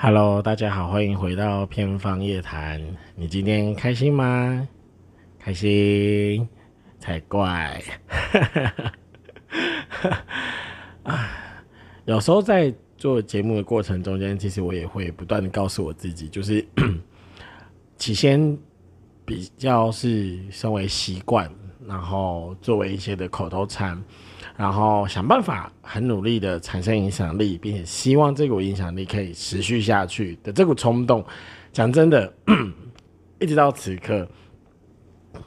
Hello，大家好，欢迎回到偏方夜谈。你今天开心吗？开心才怪。啊，有时候在做节目的过程中间，其实我也会不断的告诉我自己，就是 起先比较是身为习惯，然后作为一些的口头禅。然后想办法很努力的产生影响力，并且希望这股影响力可以持续下去的这股冲动。讲真的，一直到此刻，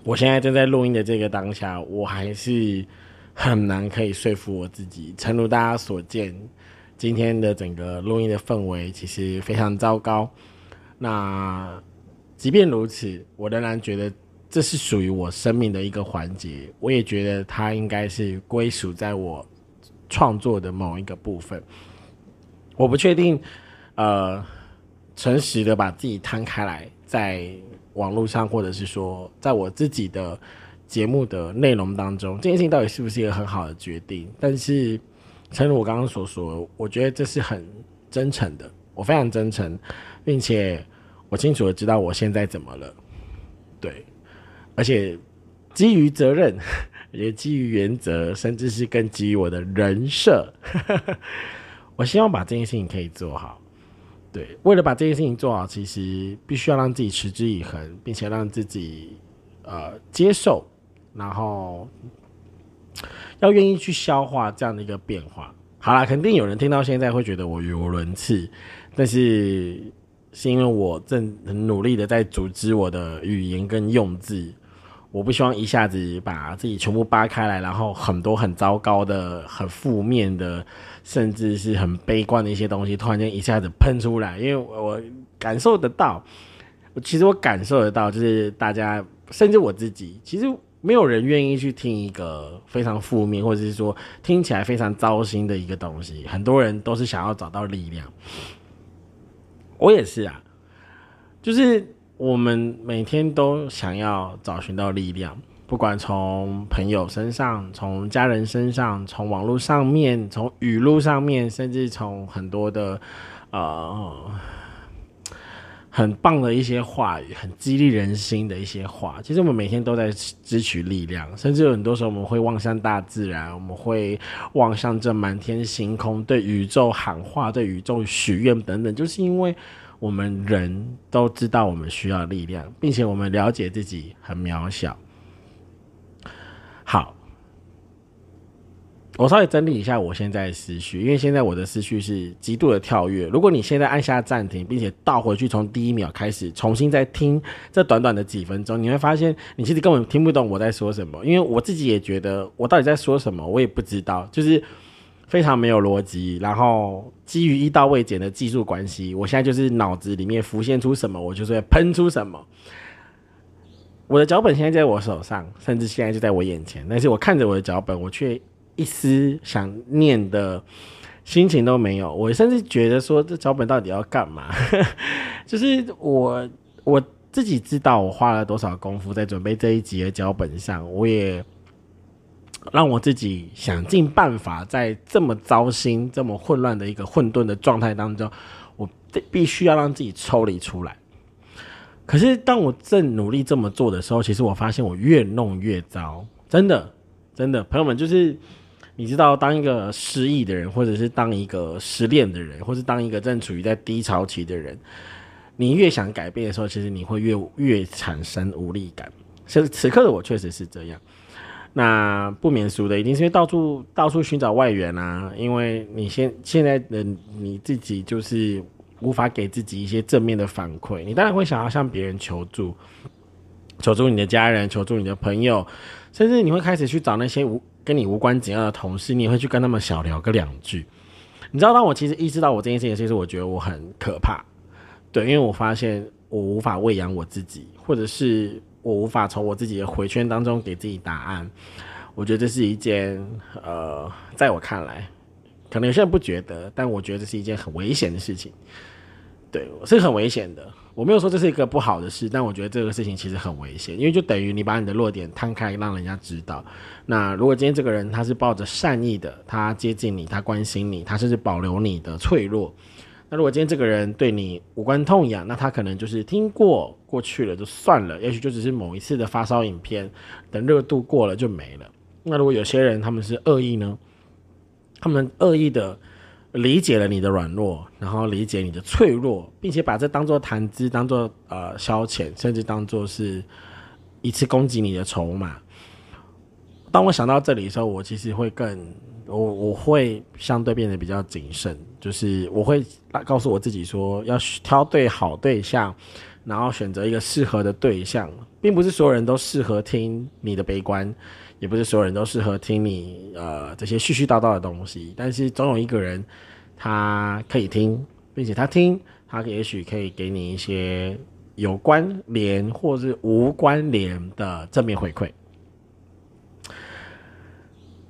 我现在正在录音的这个当下，我还是很难可以说服我自己。诚如大家所见，今天的整个录音的氛围其实非常糟糕。那即便如此，我仍然觉得。这是属于我生命的一个环节，我也觉得它应该是归属在我创作的某一个部分。我不确定，呃，诚实的把自己摊开来，在网络上，或者是说，在我自己的节目的内容当中，这件事情到底是不是一个很好的决定？但是，诚如我刚刚所说，我觉得这是很真诚的，我非常真诚，并且我清楚的知道我现在怎么了，对。而且基于责任，也基于原则，甚至是更基于我的人设，我希望把这件事情可以做好。对，为了把这件事情做好，其实必须要让自己持之以恒，并且让自己呃接受，然后要愿意去消化这样的一个变化。好啦，肯定有人听到现在会觉得我语无伦次，但是是因为我正很努力的在组织我的语言跟用字。我不希望一下子把自己全部扒开来，然后很多很糟糕的、很负面的，甚至是很悲观的一些东西，突然间一下子喷出来。因为我感受得到，其实我感受得到，就是大家，甚至我自己，其实没有人愿意去听一个非常负面，或者是说听起来非常糟心的一个东西。很多人都是想要找到力量，我也是啊，就是。我们每天都想要找寻到力量，不管从朋友身上、从家人身上、从网络上面、从语录上面，甚至从很多的呃很棒的一些话语、很激励人心的一些话。其实我们每天都在汲取力量，甚至有很多时候我们会望向大自然，我们会望向这满天星空，对宇宙喊话，对宇宙许愿等等，就是因为。我们人都知道我们需要力量，并且我们了解自己很渺小。好，我稍微整理一下我现在的思绪，因为现在我的思绪是极度的跳跃。如果你现在按下暂停，并且倒回去从第一秒开始重新再听这短短的几分钟，你会发现你其实根本听不懂我在说什么，因为我自己也觉得我到底在说什么，我也不知道，就是。非常没有逻辑，然后基于一刀未剪的技术关系，我现在就是脑子里面浮现出什么，我就是会喷出什么。我的脚本现在在我手上，甚至现在就在我眼前，但是我看着我的脚本，我却一丝想念的心情都没有。我甚至觉得说，这脚本到底要干嘛？就是我我自己知道我花了多少功夫在准备这一集的脚本上，我也。让我自己想尽办法，在这么糟心、这么混乱的一个混沌的状态当中，我必须要让自己抽离出来。可是，当我正努力这么做的时候，其实我发现我越弄越糟。真的，真的，朋友们，就是你知道，当一个失意的人，或者是当一个失恋的人，或是当一个正处于在低潮期的人，你越想改变的时候，其实你会越越产生无力感。此此刻的我确实是这样。那不免俗的，一定是因为到处到处寻找外援啊！因为你现现在的你自己就是无法给自己一些正面的反馈，你当然会想要向别人求助，求助你的家人，求助你的朋友，甚至你会开始去找那些无跟你无关紧要的同事，你也会去跟他们小聊个两句。你知道，当我其实意识到我这件事情，其实我觉得我很可怕，对，因为我发现我无法喂养我自己，或者是。我无法从我自己的回圈当中给自己答案，我觉得这是一件呃，在我看来，可能有些人不觉得，但我觉得这是一件很危险的事情。对，是很危险的。我没有说这是一个不好的事，但我觉得这个事情其实很危险，因为就等于你把你的弱点摊开，让人家知道。那如果今天这个人他是抱着善意的，他接近你，他关心你，他甚至保留你的脆弱，那如果今天这个人对你无关痛痒，那他可能就是听过过去了就算了，也许就只是某一次的发烧影片，等热度过了就没了。那如果有些人他们是恶意呢？他们恶意的理解了你的软弱，然后理解你的脆弱，并且把这当做谈资，当做呃消遣，甚至当做是一次攻击你的筹码。当我想到这里的时候，我其实会更我我会相对变得比较谨慎，就是我会告诉我自己说，要挑对好对象，然后选择一个适合的对象，并不是所有人都适合听你的悲观，也不是所有人都适合听你呃这些絮絮叨叨的东西，但是总有一个人他可以听，并且他听，他也许可以给你一些有关联或是无关联的正面回馈。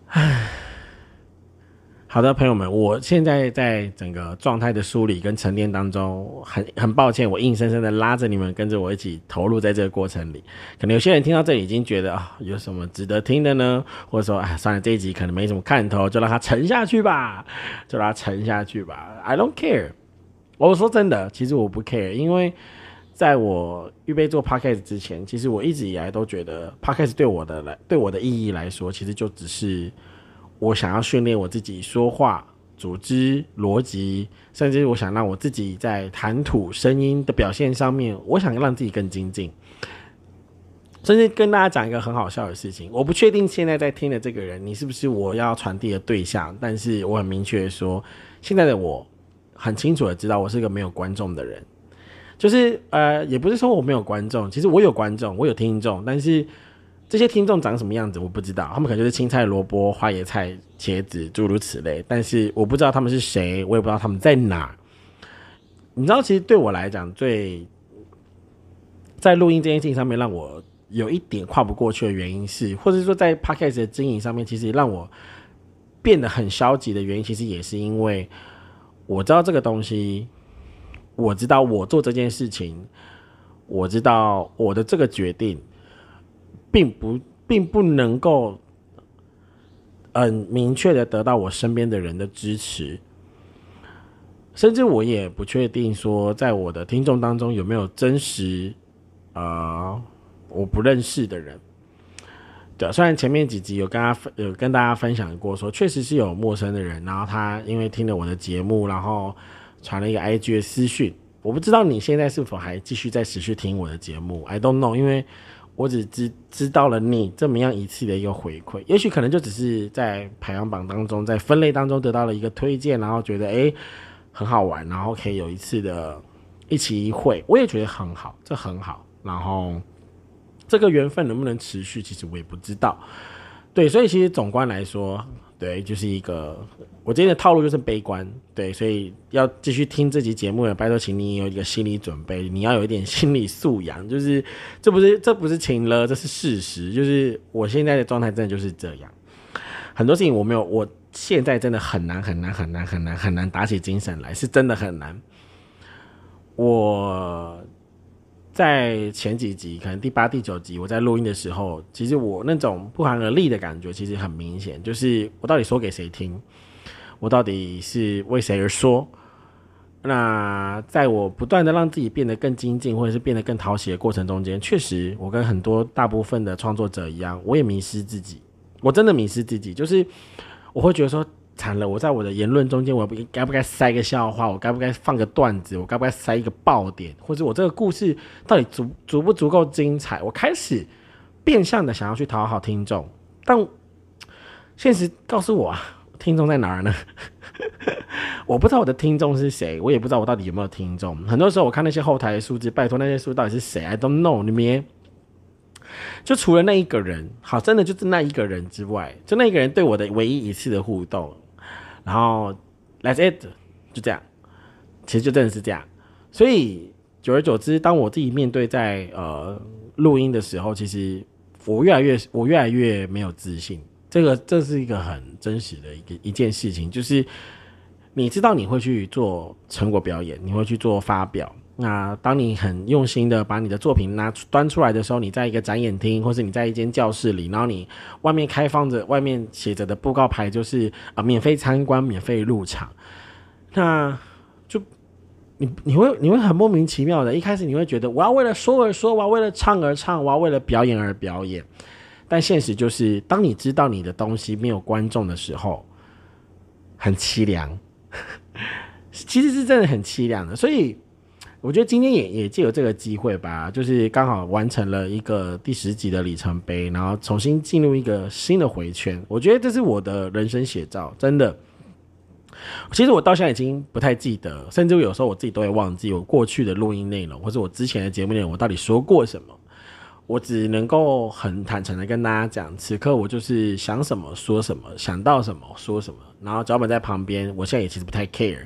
唉，好的，朋友们，我现在在整个状态的梳理跟沉淀当中，很很抱歉，我硬生生的拉着你们跟着我一起投入在这个过程里。可能有些人听到这里已经觉得啊，有什么值得听的呢？或者说，哎，算了，这一集可能没什么看头，就让它沉下去吧，就让它沉下去吧。I don't care。我说真的，其实我不 care，因为在我预备做 podcast 之前，其实我一直以来都觉得 podcast 对我的来对我的意义来说，其实就只是。我想要训练我自己说话、组织、逻辑，甚至我想让我自己在谈吐、声音的表现上面，我想让自己更精进。甚至跟大家讲一个很好笑的事情，我不确定现在在听的这个人，你是不是我要传递的对象，但是我很明确的说，现在的我很清楚的知道，我是一个没有观众的人。就是呃，也不是说我没有观众，其实我有观众，我有听众，但是。这些听众长什么样子我不知道，他们可能就是青菜、萝卜、花椰菜、茄子，诸如此类。但是我不知道他们是谁，我也不知道他们在哪。你知道，其实对我来讲，最在录音这件事情上面让我有一点跨不过去的原因是，或者说在 podcast 的经营上面，其实让我变得很消极的原因，其实也是因为我知道这个东西，我知道我做这件事情，我知道我的这个决定。并不，并不能够很明确的得到我身边的人的支持，甚至我也不确定说，在我的听众当中有没有真实啊我不认识的人。对，虽然前面几集有跟他分，有跟大家分享过，说确实是有陌生的人，然后他因为听了我的节目，然后传了一个 IG 的私讯。我不知道你现在是否还继续在持续听我的节目，I don't know，因为。我只知知道了你这么样一次的一个回馈，也许可能就只是在排行榜当中，在分类当中得到了一个推荐，然后觉得哎很好玩，然后可以有一次的一起一会，我也觉得很好，这很好。然后这个缘分能不能持续，其实我也不知道。对，所以其实总观来说。对，就是一个我今天的套路就是悲观，对，所以要继续听这集节目的，拜托，请你有一个心理准备，你要有一点心理素养，就是这不是这不是情了，这是事实，就是我现在的状态真的就是这样，很多事情我没有，我现在真的很难很难很难很难很难打起精神来，是真的很难，我。在前几集，可能第八、第九集，我在录音的时候，其实我那种不寒而栗的感觉，其实很明显，就是我到底说给谁听，我到底是为谁而说。那在我不断的让自己变得更精进，或者是变得更讨喜的过程中间，确实，我跟很多大部分的创作者一样，我也迷失自己，我真的迷失自己，就是我会觉得说。惨了！我在我的言论中间，我不该不该塞个笑话？我该不该放个段子？我该不该塞一个爆点？或者我这个故事到底足足不足够精彩？我开始变相的想要去讨好听众，但现实告诉我啊，听众在哪儿呢？我不知道我的听众是谁，我也不知道我到底有没有听众。很多时候我看那些后台的数字，拜托那些数到底是谁？I don't know，你们。就除了那一个人，好，真的就是那一个人之外，就那一个人对我的唯一一次的互动。然后，Let's it，就这样，其实就真的是这样。所以久而久之，当我自己面对在呃录音的时候，其实我越来越我越来越没有自信。这个这是一个很真实的一个一件事情，就是你知道你会去做成果表演，你会去做发表。那当你很用心的把你的作品拿端出来的时候，你在一个展演厅，或是你在一间教室里，然后你外面开放着，外面写着的布告牌就是啊，免费参观，免费入场。那就你你会你会很莫名其妙的，一开始你会觉得我要为了说而说，我要为了唱而唱，我要为了表演而表演。但现实就是，当你知道你的东西没有观众的时候，很凄凉。其实是真的很凄凉的。所以我觉得今天也也借由这个机会吧，就是刚好完成了一个第十集的里程碑，然后重新进入一个新的回圈。我觉得这是我的人生写照，真的。其实我到现在已经不太记得，甚至有时候我自己都会忘记我过去的录音内容，或者我之前的节目内容，我到底说过什么。我只能够很坦诚的跟大家讲，此刻我就是想什么说什么，想到什么说什么，然后脚本在旁边，我现在也其实不太 care。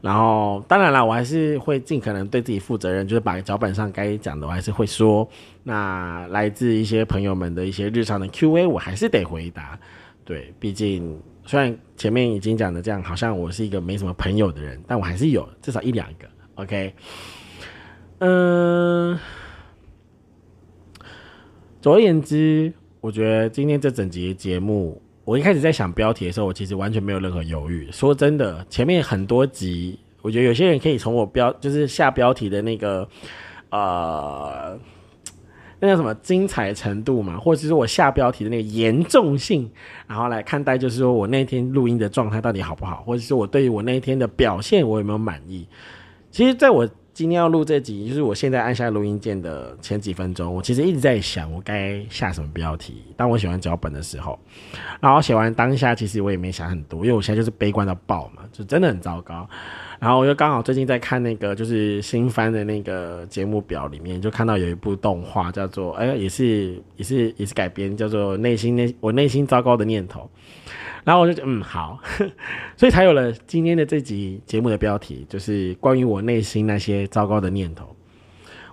然后当然了，我还是会尽可能对自己负责任，就是把脚本上该讲的我还是会说。那来自一些朋友们的一些日常的 Q&A，我还是得回答。对，毕竟虽然前面已经讲的这样，好像我是一个没什么朋友的人，但我还是有至少一两个。OK，嗯。总而言之，我觉得今天这整集节目，我一开始在想标题的时候，我其实完全没有任何犹豫。说真的，前面很多集，我觉得有些人可以从我标就是下标题的那个呃，那叫什么精彩程度嘛，或者是我下标题的那个严重性，然后来看待，就是说我那天录音的状态到底好不好，或者是我对于我那一天的表现，我有没有满意？其实，在我今天要录这集，就是我现在按下录音键的前几分钟，我其实一直在想我该下什么标题。当我写完脚本的时候，然后写完当下，其实我也没想很多，因为我现在就是悲观到爆嘛，就真的很糟糕。然后我又刚好最近在看那个就是新番的那个节目表里面，就看到有一部动画叫做哎，也是也是也是改编，叫做内心内我内心糟糕的念头。然后我就觉嗯好，所以才有了今天的这集节目的标题，就是关于我内心那些糟糕的念头。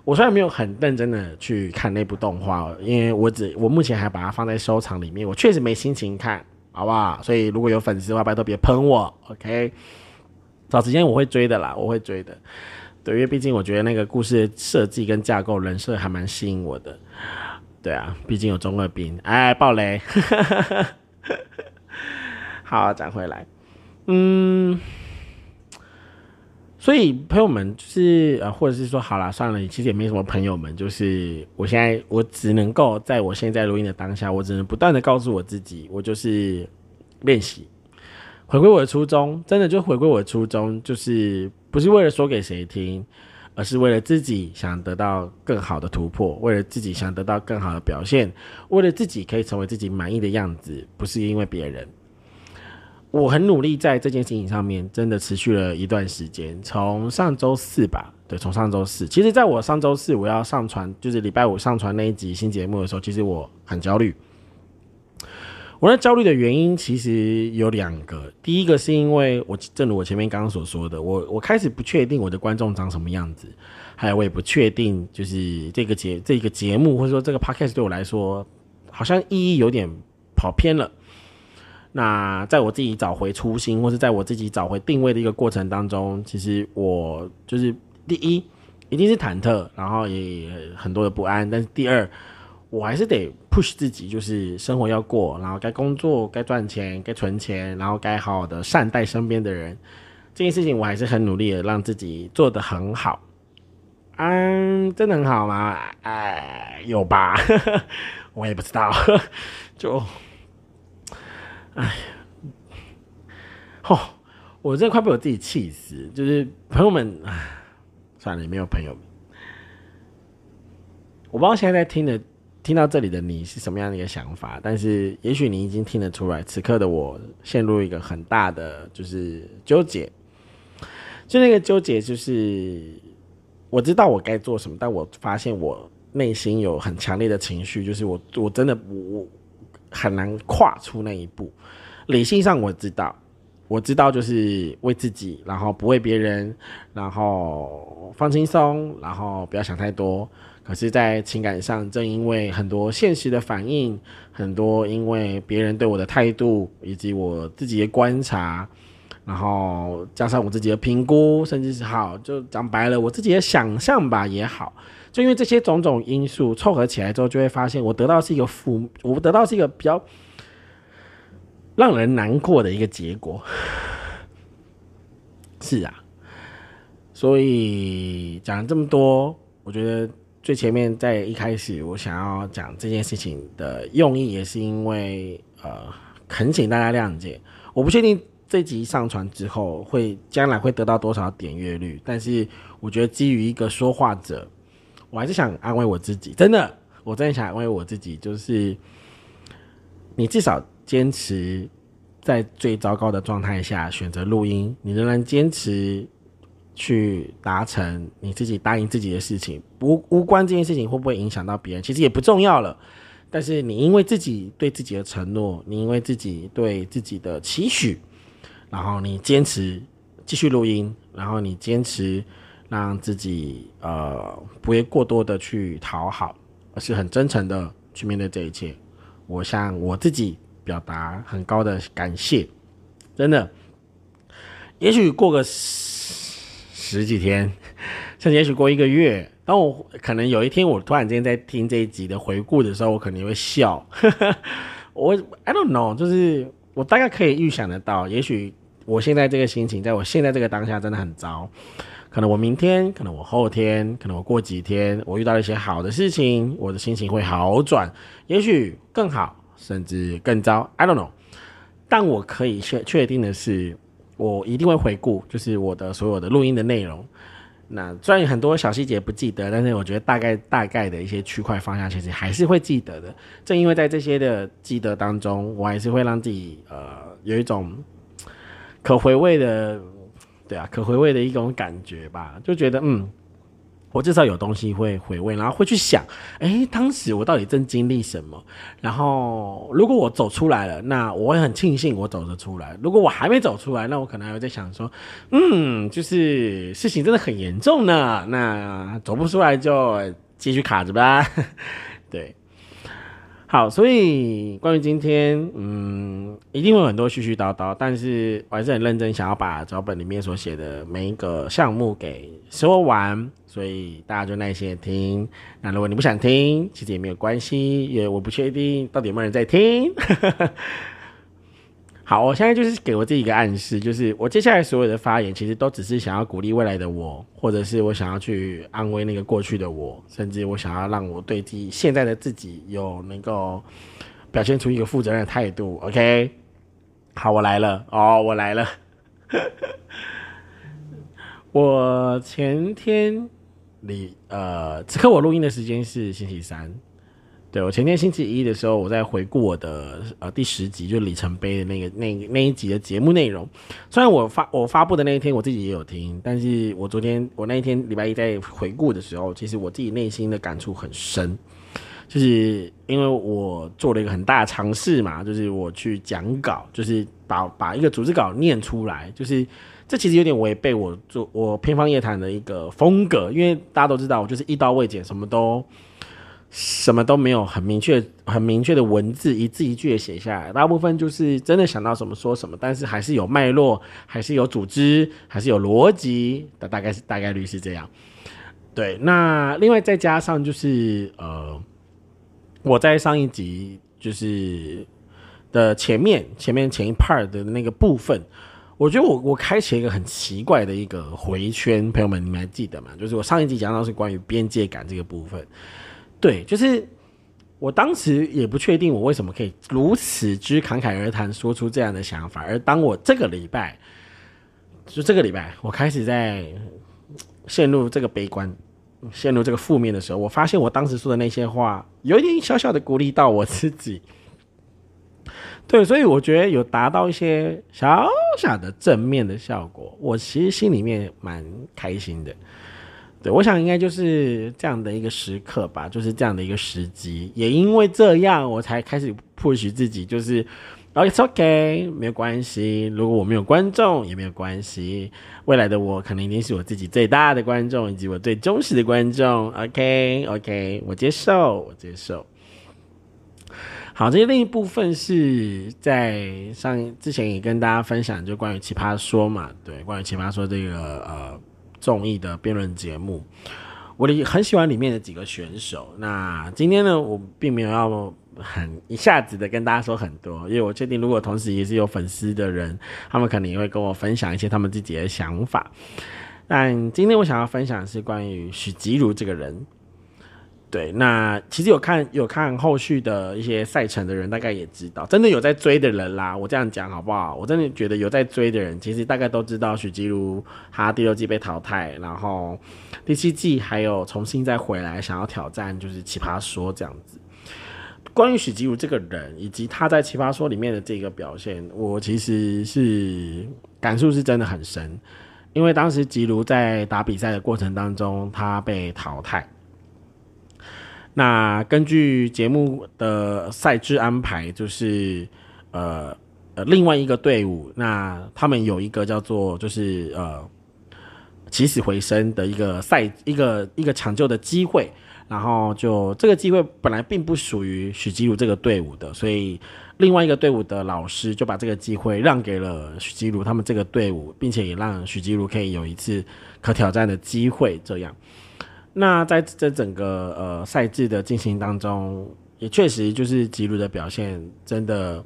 我虽然没有很认真的去看那部动画，因为我只我目前还把它放在收藏里面，我确实没心情看，好不好？所以如果有粉丝的话，拜托别喷我，OK？找时间我会追的啦，我会追的。对，因为毕竟我觉得那个故事设计跟架构、人设还蛮吸引我的。对啊，毕竟有中二病，哎，暴雷。好，讲回来，嗯，所以朋友们就是呃，或者是说，好了，算了，其实也没什么朋友们，就是我现在我只能够在我现在录音的当下，我只能不断的告诉我自己，我就是练习，回归我的初衷，真的就回归我的初衷，就是不是为了说给谁听，而是为了自己想得到更好的突破，为了自己想得到更好的表现，为了自己可以成为自己满意的样子，不是因为别人。我很努力在这件事情上面，真的持续了一段时间，从上周四吧，对，从上周四。其实，在我上周四我要上传，就是礼拜五上传那一集新节目的时候，其实我很焦虑。我那焦虑的原因其实有两个，第一个是因为我，正如我前面刚刚所说的，我我开始不确定我的观众长什么样子，还有我也不确定，就是这个节这个节目或者说这个 podcast 对我来说，好像意义有点跑偏了。那在我自己找回初心，或是在我自己找回定位的一个过程当中，其实我就是第一，一定是忐忑，然后也很多的不安。但是第二，我还是得 push 自己，就是生活要过，然后该工作、该赚钱、该存钱，然后该好好的善待身边的人。这件事情我还是很努力的，让自己做得很好。嗯，真的很好吗？哎，有吧？我也不知道，就。哎呀，吼！我真的快被我自己气死。就是朋友们，算了，也没有朋友。我不知道现在在听的、听到这里的你是什么样的一个想法，但是也许你已经听得出来，此刻的我陷入一个很大的就是纠结。就那个纠结，就是我知道我该做什么，但我发现我内心有很强烈的情绪，就是我我真的我。很难跨出那一步。理性上我知道，我知道就是为自己，然后不为别人，然后放轻松，然后不要想太多。可是，在情感上，正因为很多现实的反应，很多因为别人对我的态度，以及我自己的观察，然后加上我自己的评估，甚至是好，就讲白了，我自己的想象吧也好。就因为这些种种因素凑合起来之后，就会发现我得到是一个负，我得到是一个比较让人难过的一个结果。是啊，所以讲了这么多，我觉得最前面在一开始我想要讲这件事情的用意，也是因为呃，恳请大家谅解。我不确定这集上传之后会将来会得到多少点阅率，但是我觉得基于一个说话者，我还是想安慰我自己，真的，我真的想安慰我自己，就是你至少坚持。在最糟糕的状态下选择录音，你仍然坚持去达成你自己答应自己的事情，无无关这件事情会不会影响到别人，其实也不重要了。但是你因为自己对自己的承诺，你因为自己对自己的期许，然后你坚持继续录音，然后你坚持让自己呃不会过多的去讨好，而是很真诚的去面对这一切。我向我自己。表达很高的感谢，真的。也许过个十十几天，甚至也许过一个月，当我可能有一天我突然间在听这一集的回顾的时候，我肯定会笑。我 I don't know，就是我大概可以预想得到，也许我现在这个心情，在我现在这个当下真的很糟。可能我明天，可能我后天，可能我过几天，我遇到了一些好的事情，我的心情会好转，也许更好。甚至更糟，I don't know。但我可以确确定的是，我一定会回顾，就是我的所有的录音的内容。那虽然很多小细节不记得，但是我觉得大概大概的一些区块方向，其实还是会记得的。正因为在这些的记得当中，我还是会让自己呃有一种可回味的，对啊，可回味的一种感觉吧，就觉得嗯。我至少有东西会回味，然后会去想，哎，当时我到底正经历什么？然后如果我走出来了，那我会很庆幸我走得出来。如果我还没走出来，那我可能还会在想说，嗯，就是事情真的很严重呢。那走不出来就继续卡着吧。对。好，所以关于今天，嗯，一定会有很多絮絮叨叨，但是我还是很认真，想要把脚本里面所写的每一个项目给说完，所以大家就耐心的听。那如果你不想听，其实也没有关系，因为我不确定到底有没有人在听。好，我现在就是给我自己一个暗示，就是我接下来所有的发言，其实都只是想要鼓励未来的我，或者是我想要去安慰那个过去的我，甚至我想要让我对自己现在的自己有能够表现出一个负责任的态度。OK，好，我来了哦，我来了。我前天里呃，此刻我录音的时间是星期三。对我前天星期一的时候，我在回顾我的呃第十集，就是里程碑的那个那那一集的节目内容。虽然我发我发布的那一天我自己也有听，但是我昨天我那一天礼拜一在回顾的时候，其实我自己内心的感触很深，就是因为我做了一个很大的尝试嘛，就是我去讲稿，就是把把一个组织稿念出来，就是这其实有点违背我做我偏方夜谈的一个风格，因为大家都知道我就是一刀未剪，什么都。什么都没有很明确、很明确的文字，一字一句的写下来。大部分就是真的想到什么说什么，但是还是有脉络，还是有组织，还是有逻辑的，大概是大概率是这样。对，那另外再加上就是呃，我在上一集就是的前面前面前一 part 的那个部分，我觉得我我开启一个很奇怪的一个回圈，朋友们你们还记得吗？就是我上一集讲到是关于边界感这个部分。对，就是我当时也不确定我为什么可以如此之侃侃而谈，说出这样的想法。而当我这个礼拜，就这个礼拜，我开始在陷入这个悲观、陷入这个负面的时候，我发现我当时说的那些话，有一点小小的鼓励到我自己。对，所以我觉得有达到一些小小的正面的效果，我其实心里面蛮开心的。对，我想应该就是这样的一个时刻吧，就是这样的一个时机。也因为这样，我才开始 push 自己，就是，it's OK，没有关系。如果我没有观众也没有关系，未来的我可能一定是我自己最大的观众，以及我最忠实的观众。OK，OK，我接受，我接受。好，这些另一部分是在上之前也跟大家分享，就关于奇葩说嘛，对，关于奇葩说这个呃。综艺的辩论节目，我的很喜欢里面的几个选手。那今天呢，我并没有要很一下子的跟大家说很多，因为我确定，如果同时也是有粉丝的人，他们可能也会跟我分享一些他们自己的想法。但今天我想要分享的是关于许吉如这个人。对，那其实有看有看后续的一些赛程的人，大概也知道，真的有在追的人啦。我这样讲好不好？我真的觉得有在追的人，其实大概都知道许吉如他第六季被淘汰，然后第七季还有重新再回来想要挑战，就是奇葩说这样子。关于许吉如这个人以及他在奇葩说里面的这个表现，我其实是感触是真的很深，因为当时吉如在打比赛的过程当中，他被淘汰。那根据节目的赛制安排，就是呃呃另外一个队伍，那他们有一个叫做就是呃起死回生的一个赛一个一个抢救的机会，然后就这个机会本来并不属于许基如这个队伍的，所以另外一个队伍的老师就把这个机会让给了许基如他们这个队伍，并且也让许基如可以有一次可挑战的机会，这样。那在这整个呃赛制的进行当中，也确实就是吉鲁的表现真的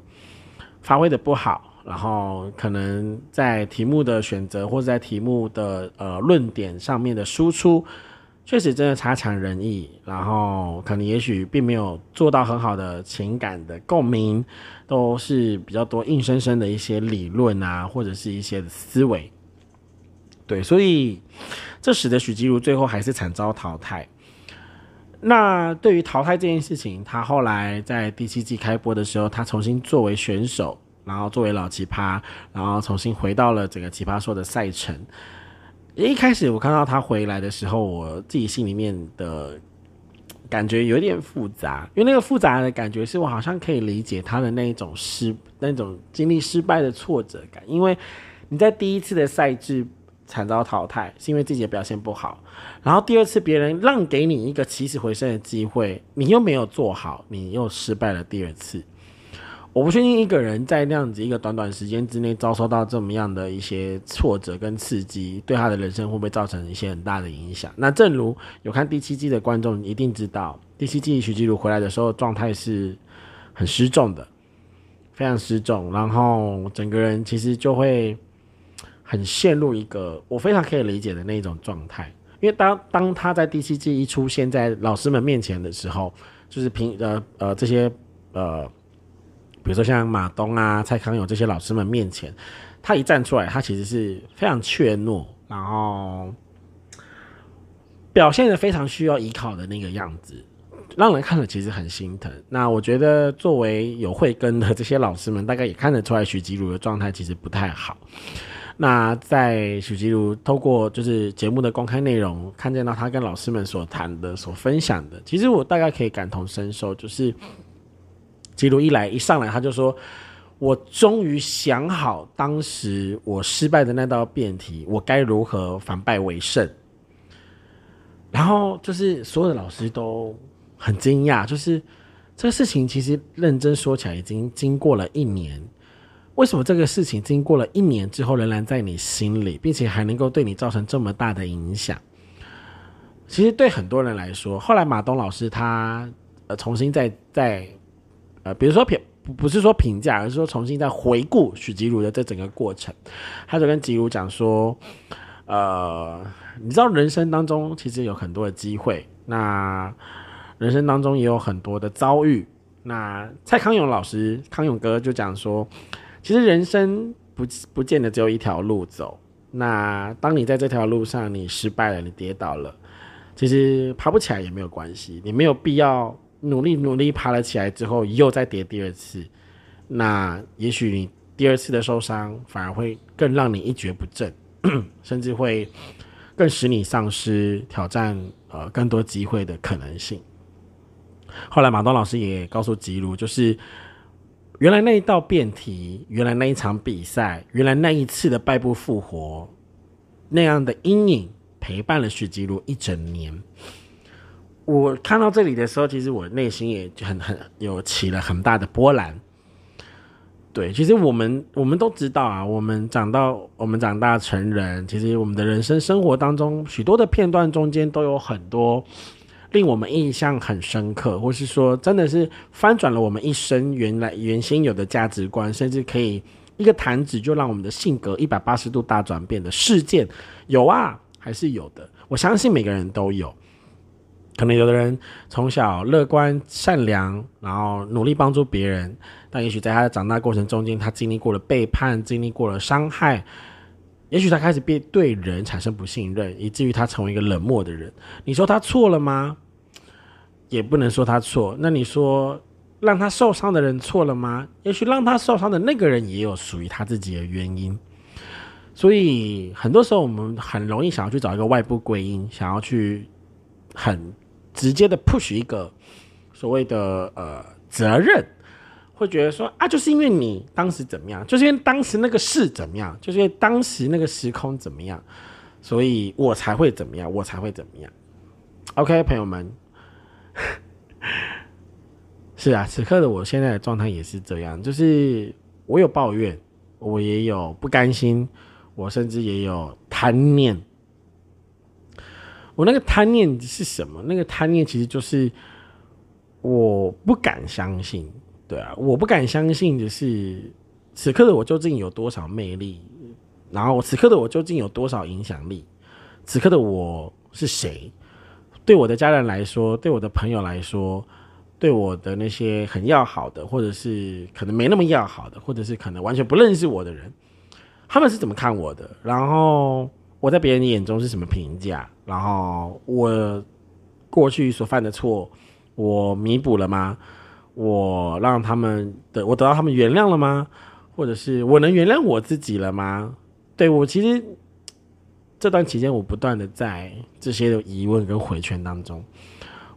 发挥的不好，然后可能在题目的选择或者在题目的呃论点上面的输出，确实真的差强人意，然后可能也许并没有做到很好的情感的共鸣，都是比较多硬生生的一些理论啊，或者是一些思维。对，所以这使得许吉如最后还是惨遭淘汰。那对于淘汰这件事情，他后来在第七季开播的时候，他重新作为选手，然后作为老奇葩，然后重新回到了整个奇葩说的赛程。一开始我看到他回来的时候，我自己心里面的感觉有点复杂，因为那个复杂的感觉是我好像可以理解他的那一种失、那种经历失败的挫折感，因为你在第一次的赛制。惨遭淘汰是因为自己的表现不好，然后第二次别人让给你一个起死回生的机会，你又没有做好，你又失败了第二次。我不确定一个人在那样子一个短短时间之内遭受到这么样的一些挫折跟刺激，对他的人生会不会造成一些很大的影响？那正如有看第七季的观众一定知道，第七季徐基如回来的时候状态是很失重的，非常失重，然后整个人其实就会。很陷入一个我非常可以理解的那种状态，因为当当他在第七季一出现在老师们面前的时候，就是平呃呃这些呃，比如说像马东啊、蔡康永这些老师们面前，他一站出来，他其实是非常怯懦，然后表现的非常需要依靠的那个样子，让人看了其实很心疼。那我觉得作为有慧根的这些老师们，大概也看得出来许吉如的状态其实不太好。那在许吉如透过就是节目的公开内容，看见到他跟老师们所谈的、所分享的，其实我大概可以感同身受。就是吉如一来一上来，他就说：“我终于想好，当时我失败的那道辩题，我该如何反败为胜。”然后就是所有的老师都很惊讶，就是这个事情其实认真说起来，已经经过了一年。为什么这个事情经过了一年之后仍然在你心里，并且还能够对你造成这么大的影响？其实对很多人来说，后来马东老师他呃重新再再呃，比如说评不是说评价，而是说重新再回顾许吉如的这整个过程，他就跟吉如讲说，呃，你知道人生当中其实有很多的机会，那人生当中也有很多的遭遇。那蔡康永老师康永哥就讲说。其实人生不不见得只有一条路走。那当你在这条路上你失败了，你跌倒了，其实爬不起来也没有关系。你没有必要努力努力爬了起来之后又再跌第二次。那也许你第二次的受伤反而会更让你一蹶不振，甚至会更使你丧失挑战呃更多机会的可能性。后来马东老师也告诉吉如，就是。原来那一道辩题，原来那一场比赛，原来那一次的败不复活，那样的阴影陪伴了许吉如一整年。我看到这里的时候，其实我内心也很很有起了很大的波澜。对，其实我们我们都知道啊，我们长到我们长大成人，其实我们的人生生活当中许多的片段中间都有很多。令我们印象很深刻，或是说真的是翻转了我们一生原来原先有的价值观，甚至可以一个弹指就让我们的性格一百八十度大转变的事件，有啊，还是有的。我相信每个人都有。可能有的人从小乐观善良，然后努力帮助别人，但也许在他的长大过程中间，他经历过了背叛，经历过了伤害，也许他开始变对人产生不信任，以至于他成为一个冷漠的人。你说他错了吗？也不能说他错。那你说让他受伤的人错了吗？也许让他受伤的那个人也有属于他自己的原因。所以很多时候我们很容易想要去找一个外部归因，想要去很。直接的 push 一个所谓的呃责任，会觉得说啊，就是因为你当时怎么样，就是因为当时那个事怎么样，就是因为当时那个时空怎么样，所以我才会怎么样，我才会怎么样。OK，朋友们，是啊，此刻的我现在的状态也是这样，就是我有抱怨，我也有不甘心，我甚至也有贪念。我那个贪念是什么？那个贪念其实就是我不敢相信，对啊，我不敢相信的是此刻的我究竟有多少魅力，然后此刻的我究竟有多少影响力？此刻的我是谁？对我的家人来说，对我的朋友来说，对我的那些很要好的，或者是可能没那么要好的，或者是可能完全不认识我的人，他们是怎么看我的？然后。我在别人眼中是什么评价？然后我过去所犯的错，我弥补了吗？我让他们的我得到他们原谅了吗？或者是我能原谅我自己了吗？对我其实这段期间，我不断的在这些的疑问跟回圈当中，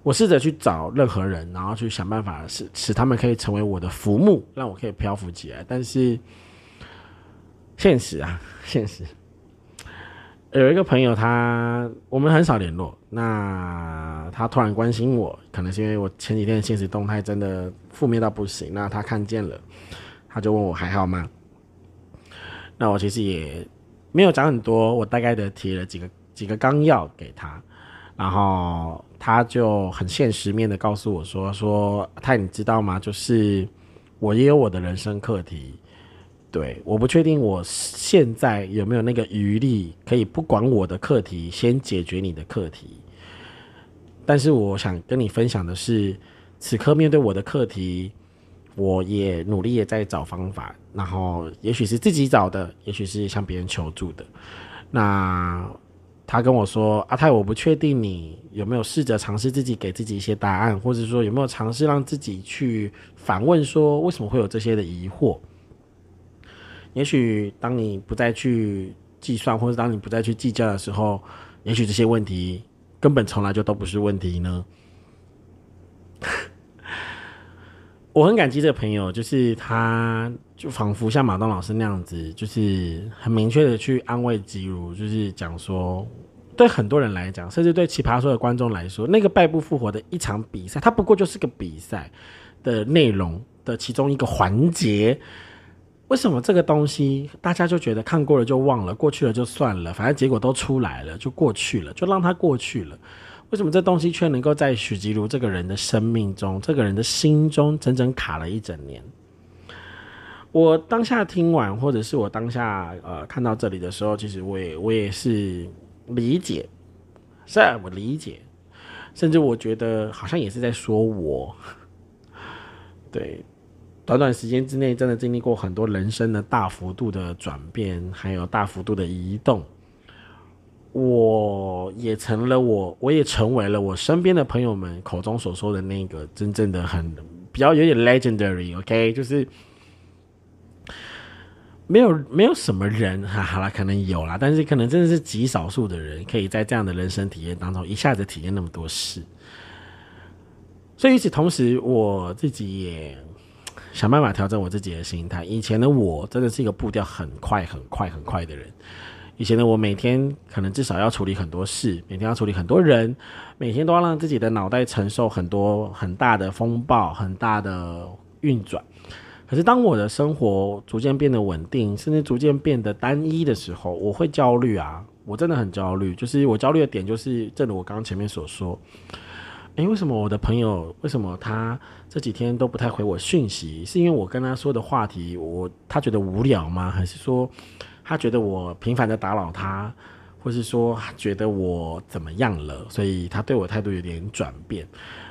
我试着去找任何人，然后去想办法使使他们可以成为我的浮木，让我可以漂浮起来。但是现实啊，现实。有一个朋友，他我们很少联络。那他突然关心我，可能是因为我前几天的现实动态真的负面到不行。那他看见了，他就问我还好吗？那我其实也没有讲很多，我大概的提了几个几个纲要给他，然后他就很现实面的告诉我说：“说太你知道吗？就是我也有我的人生课题。”对，我不确定我现在有没有那个余力，可以不管我的课题，先解决你的课题。但是我想跟你分享的是，此刻面对我的课题，我也努力也在找方法，然后也许是自己找的，也许是向别人求助的。那他跟我说：“阿泰，我不确定你有没有试着尝试自己给自己一些答案，或者说有没有尝试让自己去反问，说为什么会有这些的疑惑。”也许当你不再去计算，或者当你不再去计较的时候，也许这些问题根本从来就都不是问题呢。我很感激这个朋友，就是他就仿佛像马东老师那样子，就是很明确的去安慰吉如，就是讲说，对很多人来讲，甚至对奇葩说的观众来说，那个败不复活的一场比赛，它不过就是个比赛的内容的其中一个环节。为什么这个东西大家就觉得看过了就忘了，过去了就算了，反正结果都出来了，就过去了，就让它过去了。为什么这东西却能够在许吉如这个人的生命中，这个人的心中整整卡了一整年？我当下听完，或者是我当下呃看到这里的时候，其实我也我也是理解，是我理解，甚至我觉得好像也是在说我，对。短短时间之内，真的经历过很多人生的大幅度的转变，还有大幅度的移动。我也成了我，我也成为了我身边的朋友们口中所说的那个真正的很比较有点 legendary。OK，就是没有没有什么人，哈，好了，可能有啦，但是可能真的是极少数的人，可以在这样的人生体验当中一下子体验那么多事。所以与此同时，我自己也。想办法调整我自己的心态。以前的我真的是一个步调很快、很快、很快的人。以前的我每天可能至少要处理很多事，每天要处理很多人，每天都要让自己的脑袋承受很多很大的风暴、很大的运转。可是当我的生活逐渐变得稳定，甚至逐渐变得单一的时候，我会焦虑啊！我真的很焦虑。就是我焦虑的点，就是正如我刚刚前面所说。诶，为什么我的朋友为什么他这几天都不太回我讯息？是因为我跟他说的话题，我他觉得无聊吗？还是说他觉得我频繁的打扰他，或是说觉得我怎么样了，所以他对我态度有点转变。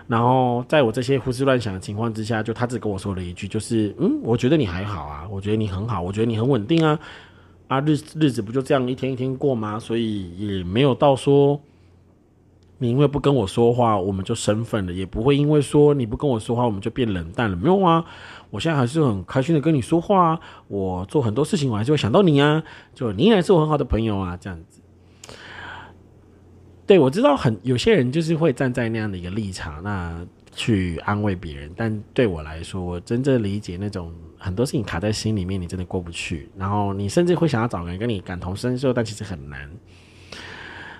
然后在我这些胡思乱想的情况之下，就他只跟我说了一句，就是嗯，我觉得你还好啊，我觉得你很好，我觉得你很稳定啊，啊日日子不就这样一天一天过吗？所以也没有到说你因为不跟我说话，我们就生分了，也不会因为说你不跟我说话，我们就变冷淡了，没有啊。我现在还是很开心的跟你说话啊，我做很多事情我还是会想到你啊，就你也是我很好的朋友啊，这样子。对我知道很有些人就是会站在那样的一个立场，那去安慰别人，但对我来说，我真正理解那种很多事情卡在心里面，你真的过不去，然后你甚至会想要找人跟你感同身受，但其实很难。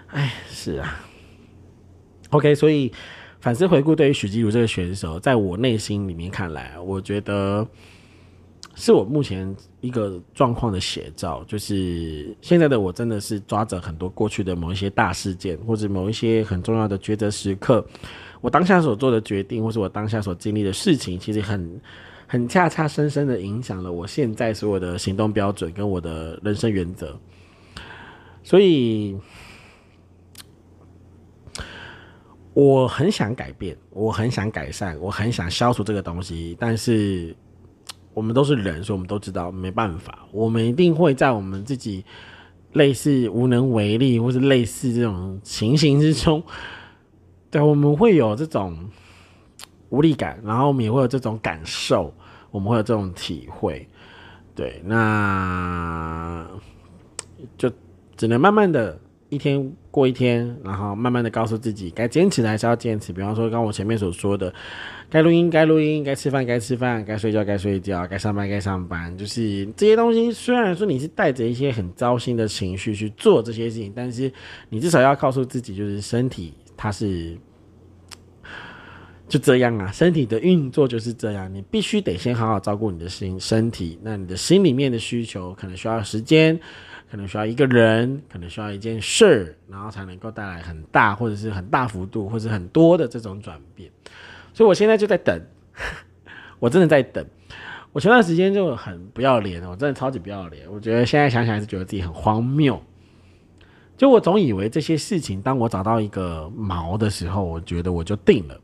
哎，是啊。OK，所以。反思回顾，对于许基如这个选手，在我内心里面看来，我觉得是我目前一个状况的写照。就是现在的我，真的是抓着很多过去的某一些大事件，或者某一些很重要的抉择时刻，我当下所做的决定，或是我当下所经历的事情，其实很很恰恰深深的影响了我现在所有的行动标准跟我的人生原则。所以。我很想改变，我很想改善，我很想消除这个东西，但是我们都是人，所以我们都知道没办法。我们一定会在我们自己类似无能为力，或是类似这种情形之中，对，我们会有这种无力感，然后我们也会有这种感受，我们会有这种体会，对，那就只能慢慢的。一天过一天，然后慢慢的告诉自己，该坚持的还是要坚持。比方说，刚我前面所说的，该录音该录音，该吃饭该吃饭，该睡觉该睡觉，该上班该上班，就是这些东西。虽然说你是带着一些很糟心的情绪去做这些事情，但是你至少要告诉自己，就是身体它是就这样啊，身体的运作就是这样，你必须得先好好照顾你的心身体。那你的心里面的需求可能需要时间。可能需要一个人，可能需要一件事儿，然后才能够带来很大或者是很大幅度或者很多的这种转变。所以我现在就在等，我真的在等。我前段时间就很不要脸，我真的超级不要脸。我觉得现在想想还是觉得自己很荒谬。就我总以为这些事情，当我找到一个毛的时候，我觉得我就定了。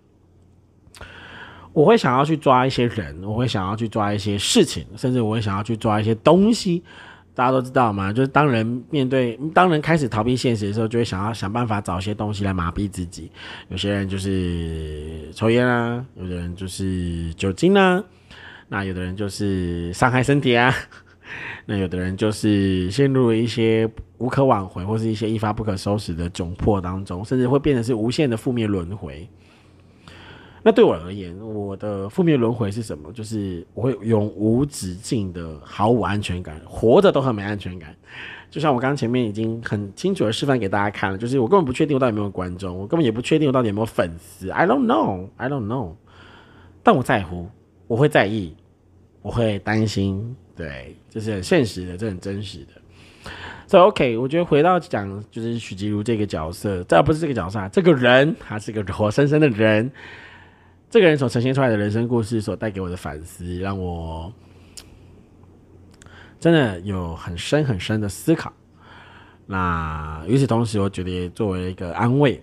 我会想要去抓一些人，我会想要去抓一些事情，甚至我会想要去抓一些东西。大家都知道嘛，就是当人面对当人开始逃避现实的时候，就会想要想办法找一些东西来麻痹自己。有些人就是抽烟啊，有的人就是酒精啊，那有的人就是伤害身体啊，那有的人就是陷入了一些无可挽回或是一些一发不可收拾的窘迫当中，甚至会变成是无限的负面轮回。那对我而言，我的负面轮回是什么？就是我会永无止境的毫无安全感，活着都很没安全感。就像我刚刚前面已经很清楚的示范给大家看了，就是我根本不确定我到底有没有观众，我根本也不确定我到底有没有粉丝。I don't know, I don't know。但我在乎，我会在意，我会担心。对，这是很现实的，这很真实的。所以 OK，我觉得回到讲，就是许吉如这个角色，这不是这个角色，这个人他是个活生生的人。这个人所呈现出来的人生故事，所带给我的反思，让我真的有很深很深的思考。那与此同时，我觉得也作为一个安慰，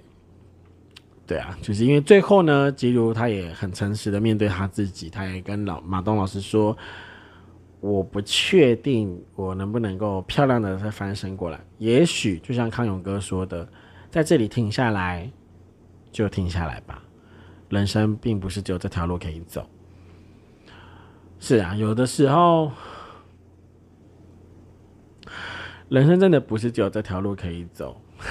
对啊，就是因为最后呢，吉如他也很诚实的面对他自己，他也跟老马东老师说：“我不确定我能不能够漂亮的再翻身过来。也许就像康永哥说的，在这里停下来，就停下来吧。”人生并不是只有这条路可以走。是啊，有的时候，人生真的不是只有这条路可以走。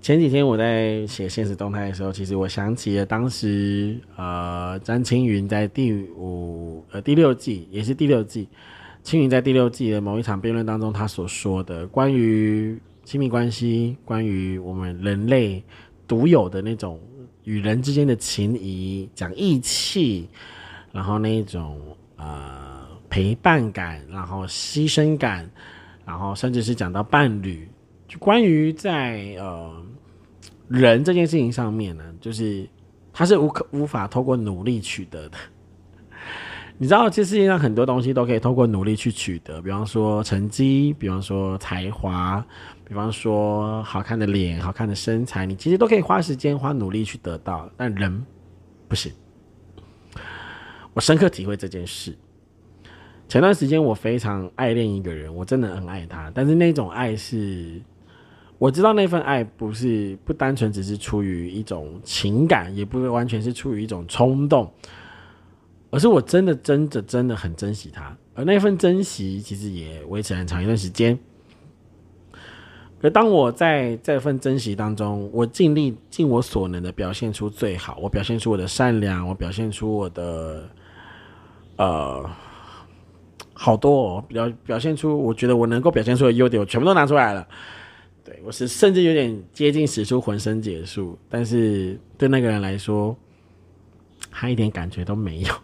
前几天我在写现实动态的时候，其实我想起了当时呃，张青云在第五呃第六季，也是第六季，青云在第六季的某一场辩论当中，他所说的关于亲密关系，关于我们人类。独有的那种与人之间的情谊，讲义气，然后那一种呃陪伴感，然后牺牲感，然后甚至是讲到伴侣，就关于在呃人这件事情上面呢，就是它是无可无法透过努力取得的。你知道，这世界上很多东西都可以通过努力去取得，比方说成绩，比方说才华，比方说好看的脸、好看的身材，你其实都可以花时间、花努力去得到。但人不行，我深刻体会这件事。前段时间我非常爱恋一个人，我真的很爱他，但是那种爱是，我知道那份爱不是不单纯只是出于一种情感，也不是完全是出于一种冲动。而是我真的真的真的很珍惜他，而那份珍惜其实也维持很长一段时间。可当我在这份珍惜当中，我尽力尽我所能的表现出最好，我表现出我的善良，我表现出我的呃好多哦表表现出我觉得我能够表现出的优点，我全部都拿出来了。对我是甚至有点接近使出浑身解数，但是对那个人来说。他一点感觉都没有，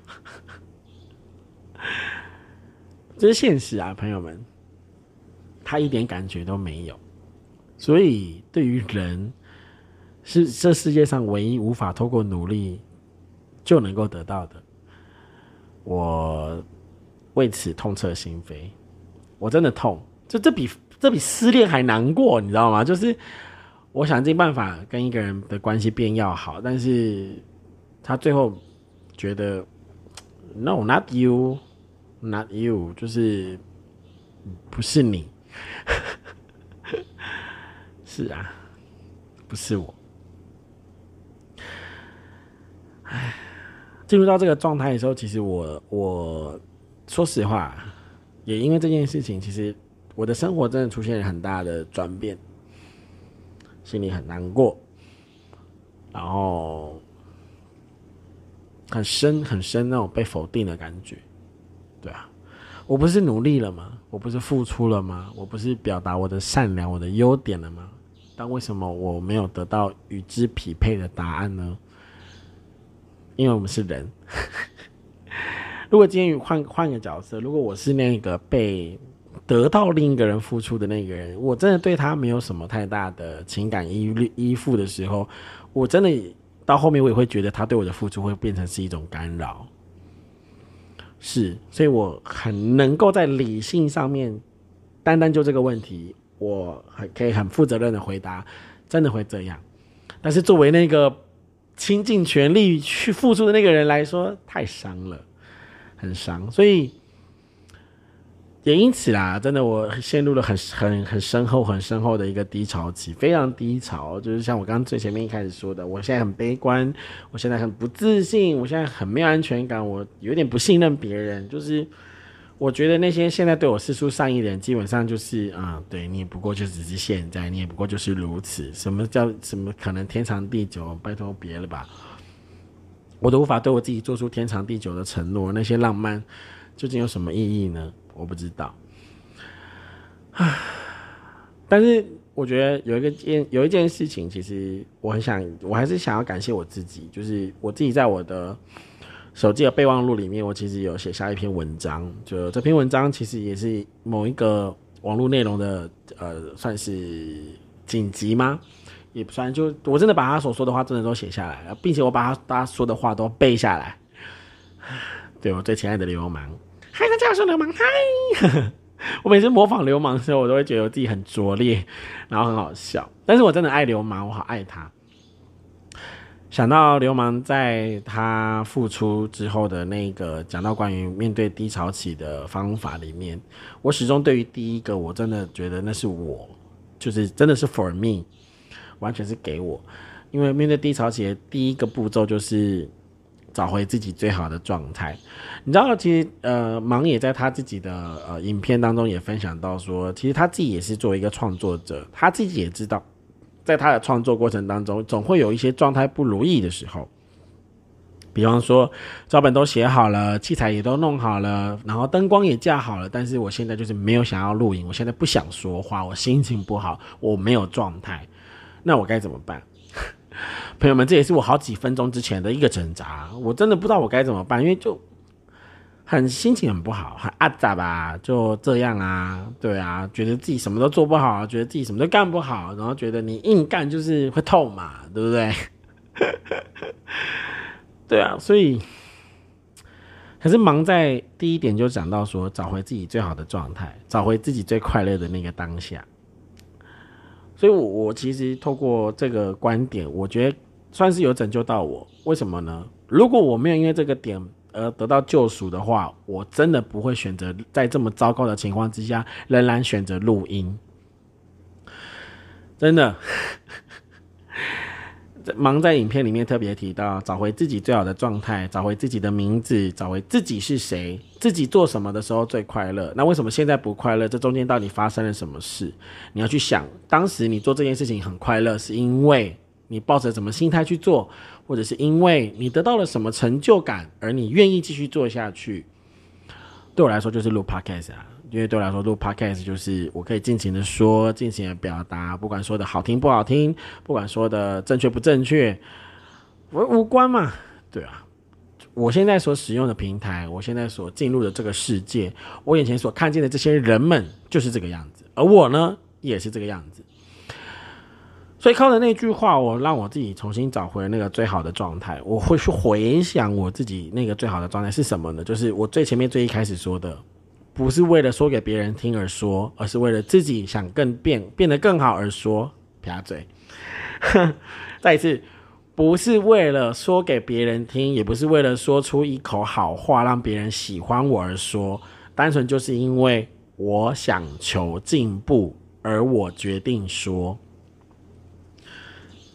这是现实啊，朋友们。他一点感觉都没有，所以对于人，是这世界上唯一无法透过努力就能够得到的。我为此痛彻心扉，我真的痛，就这比这比失恋还难过，你知道吗？就是我想尽办法跟一个人的关系变要好，但是。他最后觉得，No，not you，not you，就是不是你，是啊，不是我。唉，进入到这个状态的时候，其实我我说实话，也因为这件事情，其实我的生活真的出现了很大的转变，心里很难过，然后。很深很深那种被否定的感觉，对啊，我不是努力了吗？我不是付出了吗？我不是表达我的善良、我的优点了吗？但为什么我没有得到与之匹配的答案呢？因为我们是人。如果今天换换个角色，如果我是那个被得到另一个人付出的那个人，我真的对他没有什么太大的情感依依附的时候，我真的。到后面我也会觉得他对我的付出会变成是一种干扰，是，所以我很能够在理性上面，单单就这个问题，我很可以很负责任的回答，真的会这样。但是作为那个倾尽全力去付出的那个人来说，太伤了，很伤，所以。也因此啦，真的我陷入了很很很深厚、很深厚的一个低潮期，非常低潮。就是像我刚刚最前面一开始说的，我现在很悲观，我现在很不自信，我现在很没有安全感，我有点不信任别人。就是 我觉得那些现在对我施出善意的人，基本上就是啊，对你不过就只是现在，你也不过就是如此。什么叫什么可能天长地久？拜托别了吧！我都无法对我自己做出天长地久的承诺，那些浪漫究竟有什么意义呢？我不知道，唉，但是我觉得有一个件有一件事情，其实我很想，我还是想要感谢我自己，就是我自己在我的手机的备忘录里面，我其实有写下一篇文章，就这篇文章其实也是某一个网络内容的，呃，算是紧急吗？也不算，就我真的把他所说的话真的都写下来了，并且我把他他说的话都背下来，对我最亲爱的流氓。嗨，大家好，我是流氓。嗨，我每次模仿流氓的时候，我都会觉得我自己很拙劣，然后很好笑。但是我真的爱流氓，我好爱他。想到流氓在他付出之后的那个讲到关于面对低潮期的方法里面，我始终对于第一个，我真的觉得那是我，就是真的是 for me，完全是给我。因为面对低潮期的第一个步骤就是。找回自己最好的状态，你知道，其实呃，芒也在他自己的呃影片当中也分享到说，其实他自己也是作为一个创作者，他自己也知道，在他的创作过程当中，总会有一些状态不如意的时候。比方说，脚本都写好了，器材也都弄好了，然后灯光也架好了，但是我现在就是没有想要录影，我现在不想说话，我心情不好，我没有状态，那我该怎么办？朋友们，这也是我好几分钟之前的一个挣扎，我真的不知道我该怎么办，因为就很心情很不好，很阿杂吧，就这样啊，对啊，觉得自己什么都做不好，觉得自己什么都干不好，然后觉得你硬干就是会痛嘛，对不对？对啊，所以可是忙在第一点就讲到说，找回自己最好的状态，找回自己最快乐的那个当下。所以，我其实透过这个观点，我觉得算是有拯救到我。为什么呢？如果我没有因为这个点而得到救赎的话，我真的不会选择在这么糟糕的情况之下，仍然选择录音。真的。忙在影片里面特别提到，找回自己最好的状态，找回自己的名字，找回自己是谁，自己做什么的时候最快乐。那为什么现在不快乐？这中间到底发生了什么事？你要去想，当时你做这件事情很快乐，是因为你抱着什么心态去做，或者是因为你得到了什么成就感，而你愿意继续做下去。对我来说，就是录 podcast 啊。因为对我来说，录 podcast 就是我可以尽情的说，尽情的表达，不管说的好听不好听，不管说的正确不正确，我无关嘛。对啊，我现在所使用的平台，我现在所进入的这个世界，我眼前所看见的这些人们，就是这个样子，而我呢，也是这个样子。所以靠着那句话，我让我自己重新找回那个最好的状态。我会去回想我自己那个最好的状态是什么呢？就是我最前面最一开始说的。不是为了说给别人听而说，而是为了自己想更变变得更好而说。撇嘴，再一次，不是为了说给别人听，也不是为了说出一口好话让别人喜欢我而说，单纯就是因为我想求进步，而我决定说。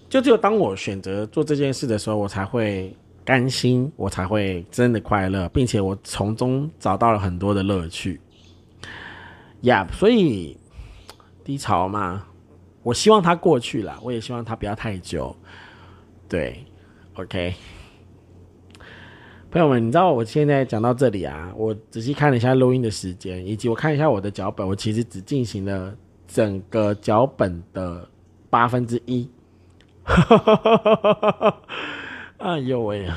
就只有当我选择做这件事的时候，我才会。甘心，我才会真的快乐，并且我从中找到了很多的乐趣。呀，所以低潮嘛，我希望它过去了，我也希望它不要太久。对，OK，朋友们，你知道我现在讲到这里啊，我仔细看了一下录音的时间，以及我看一下我的脚本，我其实只进行了整个脚本的八分之一。哎呦喂！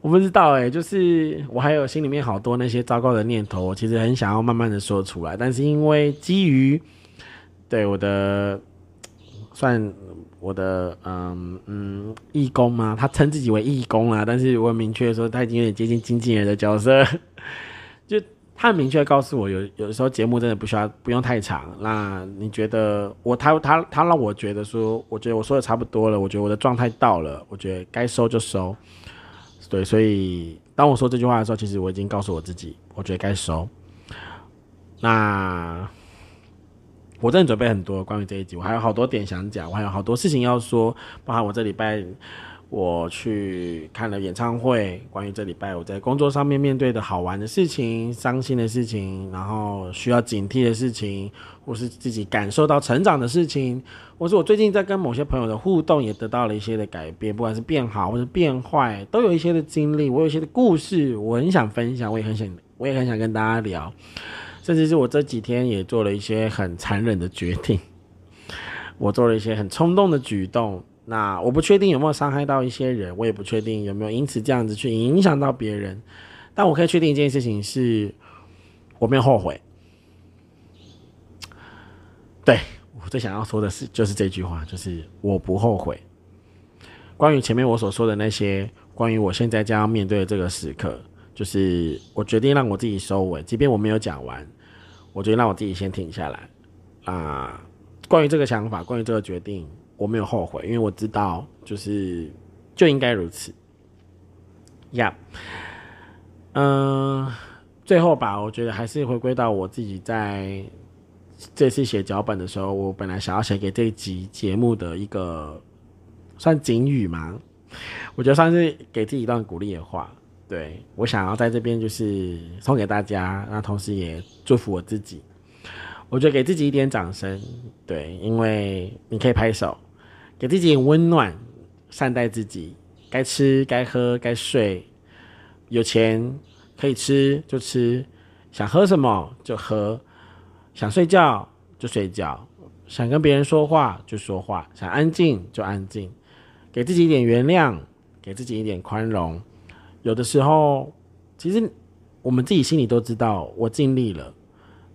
我不知道哎，就是我还有心里面好多那些糟糕的念头，我其实很想要慢慢的说出来，但是因为基于对我的算我的嗯嗯义工嘛，他称自己为义工啊，但是我明确说他已经有点接近经纪人的角色，他很明确告诉我，有有的时候节目真的不需要不用太长。那你觉得我他他他让我觉得说，我觉得我说的差不多了，我觉得我的状态到了，我觉得该收就收。对，所以当我说这句话的时候，其实我已经告诉我自己，我觉得该收。那我真的准备很多关于这一集，我还有好多点想讲，我还有好多事情要说，包含我这礼拜。我去看了演唱会，关于这礼拜我在工作上面面对的好玩的事情、伤心的事情，然后需要警惕的事情，或是自己感受到成长的事情，或是我最近在跟某些朋友的互动也得到了一些的改变，不管是变好或者变坏，都有一些的经历，我有一些的故事，我很想分享，我也很想，我也很想跟大家聊，甚至是我这几天也做了一些很残忍的决定，我做了一些很冲动的举动。那我不确定有没有伤害到一些人，我也不确定有没有因此这样子去影响到别人，但我可以确定一件事情是，我没有后悔。对我最想要说的是，就是这句话，就是我不后悔。关于前面我所说的那些，关于我现在将要面对的这个时刻，就是我决定让我自己收尾，即便我没有讲完，我决定让我自己先停下来。啊，关于这个想法，关于这个决定。我没有后悔，因为我知道，就是就应该如此。yep 嗯，最后吧，我觉得还是回归到我自己在这次写脚本的时候，我本来想要写给这一集节目的一个算警语嘛，我觉得算是给自己一段鼓励的话。对我想要在这边就是送给大家，那同时也祝福我自己。我觉得给自己一点掌声，对，因为你可以拍手。给自己温暖，善待自己，该吃该喝该睡，有钱可以吃就吃，想喝什么就喝，想睡觉就睡觉，想跟别人说话就说话，想安静就安静，给自己一点原谅，给自己一点宽容。有的时候，其实我们自己心里都知道，我尽力了。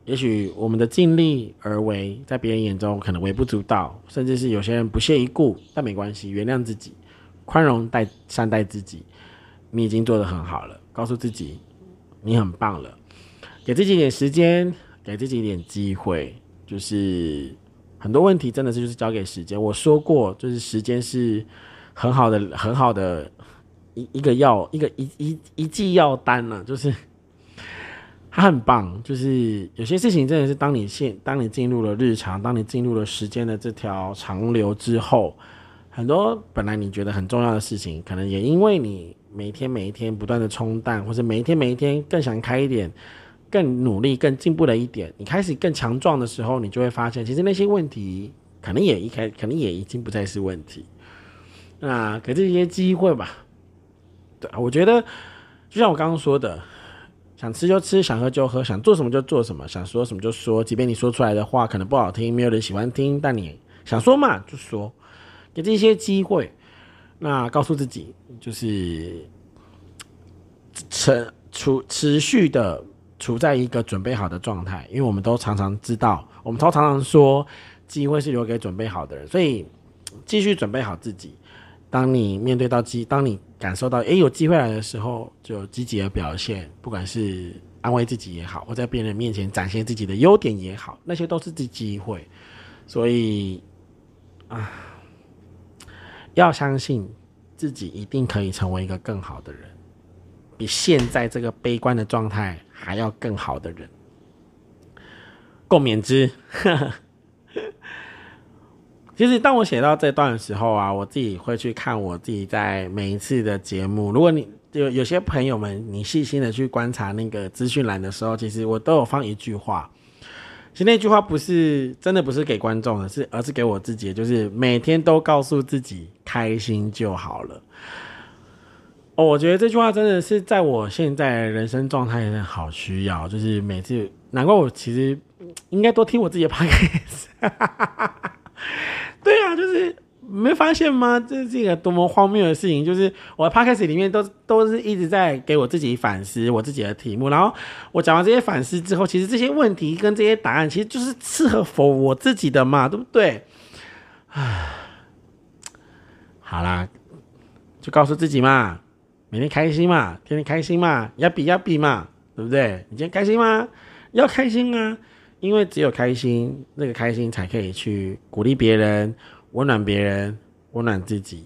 也许我们的尽力而为，在别人眼中可能微不足道，甚至是有些人不屑一顾，但没关系，原谅自己，宽容待善待自己，你已经做得很好了。告诉自己你很棒了，给自己一点时间，给自己一点机会，就是很多问题真的是就是交给时间。我说过，就是时间是很好的很好的一一个药，一个一一一剂药单呢，就是。很棒，就是有些事情真的是当你现当你进入了日常，当你进入了时间的这条长流之后，很多本来你觉得很重要的事情，可能也因为你每天每一天不断的冲淡，或者每一天每一天更想开一点，更努力更进步了一点，你开始更强壮的时候，你就会发现，其实那些问题可能也一开，可能也已经不再是问题。那给这些机会吧，对我觉得就像我刚刚说的。想吃就吃，想喝就喝，想做什么就做什么，想说什么就说。即便你说出来的话可能不好听，没有人喜欢听，但你想说嘛就说，给这些机会。那告诉自己，就是持处持续的处在一个准备好的状态，因为我们都常常知道，我们都常常说，机会是留给准备好的人，所以继续准备好自己。当你面对到机，当你感受到诶有机会来的时候，就积极的表现，不管是安慰自己也好，或在别人面前展现自己的优点也好，那些都是机会。所以啊，要相信自己一定可以成为一个更好的人，比现在这个悲观的状态还要更好的人。共勉之。呵 呵其实，当我写到这段的时候啊，我自己会去看我自己在每一次的节目。如果你有有些朋友们，你细心的去观察那个资讯栏的时候，其实我都有放一句话。其实那句话不是真的不是给观众的，是而是给我自己，就是每天都告诉自己开心就好了。哦，我觉得这句话真的是在我现在人生状态好需要，就是每次难怪我其实应该多听我自己的 podcast。对啊，就是没发现吗？这是一个多么荒谬的事情！就是我的 podcast 里面都都是一直在给我自己反思我自己的题目，然后我讲完这些反思之后，其实这些问题跟这些答案，其实就是适合否我自己的嘛，对不对？唉，好啦，就告诉自己嘛，每天开心嘛，天天开心嘛，要比要比嘛，对不对？你今天开心吗？要开心啊！因为只有开心，那个开心才可以去鼓励别人、温暖别人、温暖自己。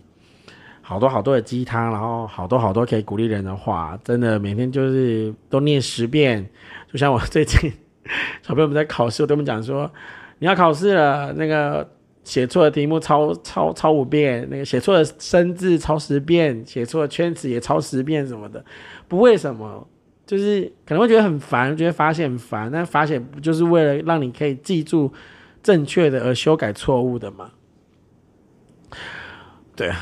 好多好多的鸡汤，然后好多好多可以鼓励人的话，真的每天就是都念十遍。就像我最近小朋友们在考试，我跟他们讲说：你要考试了，那个写错的题目抄抄抄五遍，那个写错的生字抄十遍，写错的圈词也抄十遍什么的。不为什么？就是可能会觉得很烦，觉得发泄很烦，但发泄不就是为了让你可以记住正确的而修改错误的吗？对啊，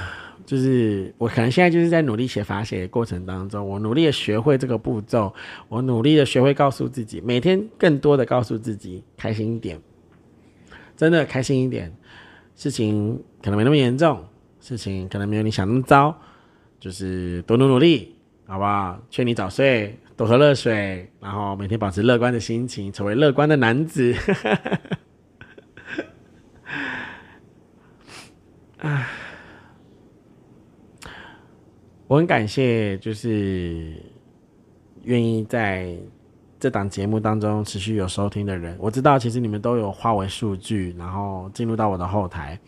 就是我可能现在就是在努力写法写的过程当中，我努力的学会这个步骤，我努力的学会告诉自己，每天更多的告诉自己开心一点，真的开心一点，事情可能没那么严重，事情可能没有你想那么糟，就是多努努力，好不好？劝你早睡。多喝热水，然后每天保持乐观的心情，成为乐观的男子。我很感谢，就是愿意在这档节目当中持续有收听的人。我知道，其实你们都有化为数据，然后进入到我的后台。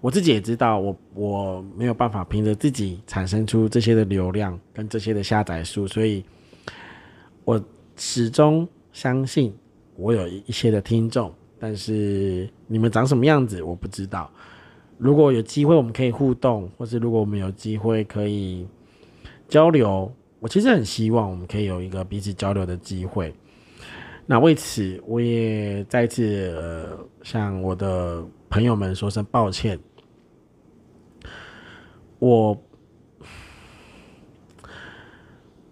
我自己也知道，我我没有办法凭着自己产生出这些的流量跟这些的下载数，所以。我始终相信我有一些的听众，但是你们长什么样子我不知道。如果有机会我们可以互动，或是如果我们有机会可以交流，我其实很希望我们可以有一个彼此交流的机会。那为此，我也再次呃向我的朋友们说声抱歉。我。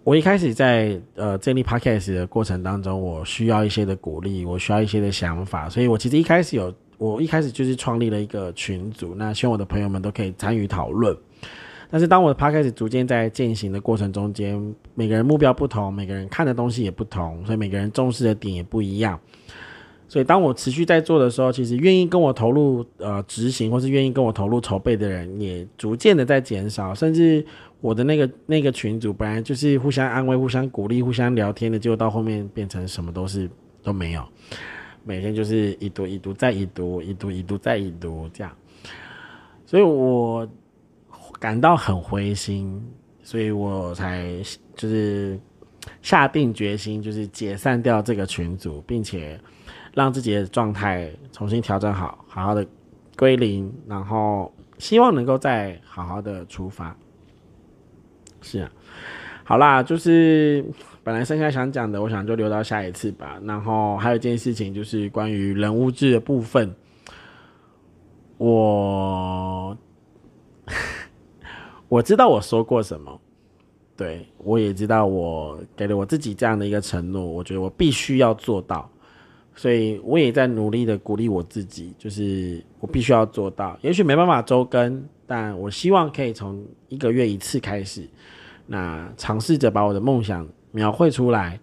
我一开始在呃建立 podcast 的过程当中，我需要一些的鼓励，我需要一些的想法，所以我其实一开始有，我一开始就是创立了一个群组，那希望我的朋友们都可以参与讨论。但是当我的 podcast 逐渐在践行的过程中间，每个人目标不同，每个人看的东西也不同，所以每个人重视的点也不一样。所以当我持续在做的时候，其实愿意跟我投入呃执行，或是愿意跟我投入筹备的人，也逐渐的在减少，甚至我的那个那个群组本来就是互相安慰、互相鼓励、互相聊天的，结果到后面变成什么都是都没有，每天就是一读一读再一读，一读一读再一读这样，所以我感到很灰心，所以我才就是下定决心，就是解散掉这个群组，并且。让自己的状态重新调整好，好好的归零，然后希望能够再好好的出发。是啊，好啦，就是本来剩下想讲的，我想就留到下一次吧。然后还有一件事情，就是关于人物志的部分，我 我知道我说过什么，对我也知道我给了我自己这样的一个承诺，我觉得我必须要做到。所以我也在努力的鼓励我自己，就是我必须要做到。也许没办法周更，但我希望可以从一个月一次开始，那尝试着把我的梦想描绘出来。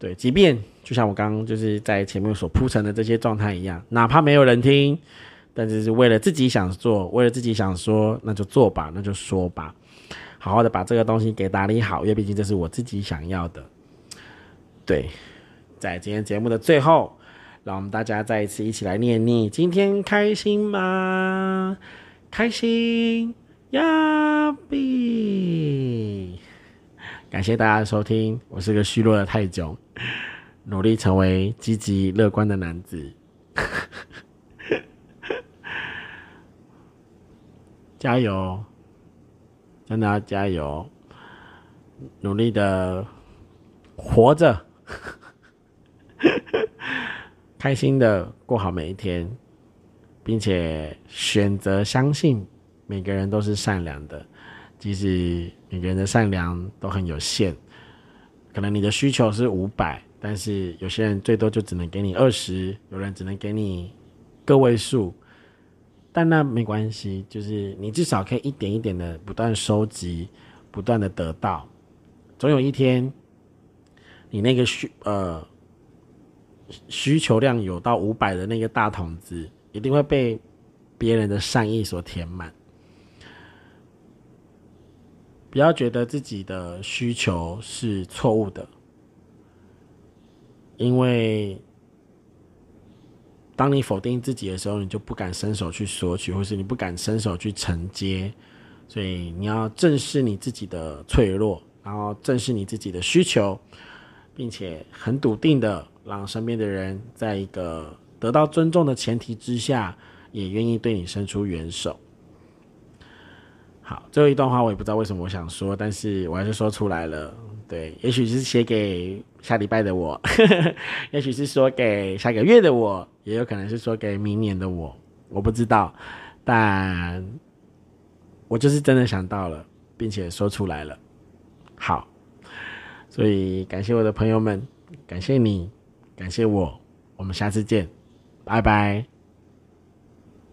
对，即便就像我刚刚就是在前面所铺陈的这些状态一样，哪怕没有人听，但是是为了自己想做，为了自己想说，那就做吧，那就说吧，好好的把这个东西给打理好，因为毕竟这是我自己想要的。对，在今天节目的最后。让我们大家再一次一起来念你今天开心吗？开心呀比！感谢大家的收听，我是个虚弱的泰囧，努力成为积极乐观的男子，加油！真的要加油，努力的活着。开心的过好每一天，并且选择相信每个人都是善良的，即使每个人的善良都很有限。可能你的需求是五百，但是有些人最多就只能给你二十，有人只能给你个位数，但那没关系，就是你至少可以一点一点的不断收集，不断的得到，总有一天，你那个需呃。需求量有到五百的那个大桶子，一定会被别人的善意所填满。不要觉得自己的需求是错误的，因为当你否定自己的时候，你就不敢伸手去索取，或是你不敢伸手去承接。所以你要正视你自己的脆弱，然后正视你自己的需求，并且很笃定的。让身边的人在一个得到尊重的前提之下，也愿意对你伸出援手。好，最后一段话我也不知道为什么我想说，但是我还是说出来了。对，也许是写给下礼拜的我，也许是说给下个月的我，也有可能是说给明年的我，我不知道。但我就是真的想到了，并且说出来了。好，所以感谢我的朋友们，感谢你。感谢我，我们下次见，拜拜。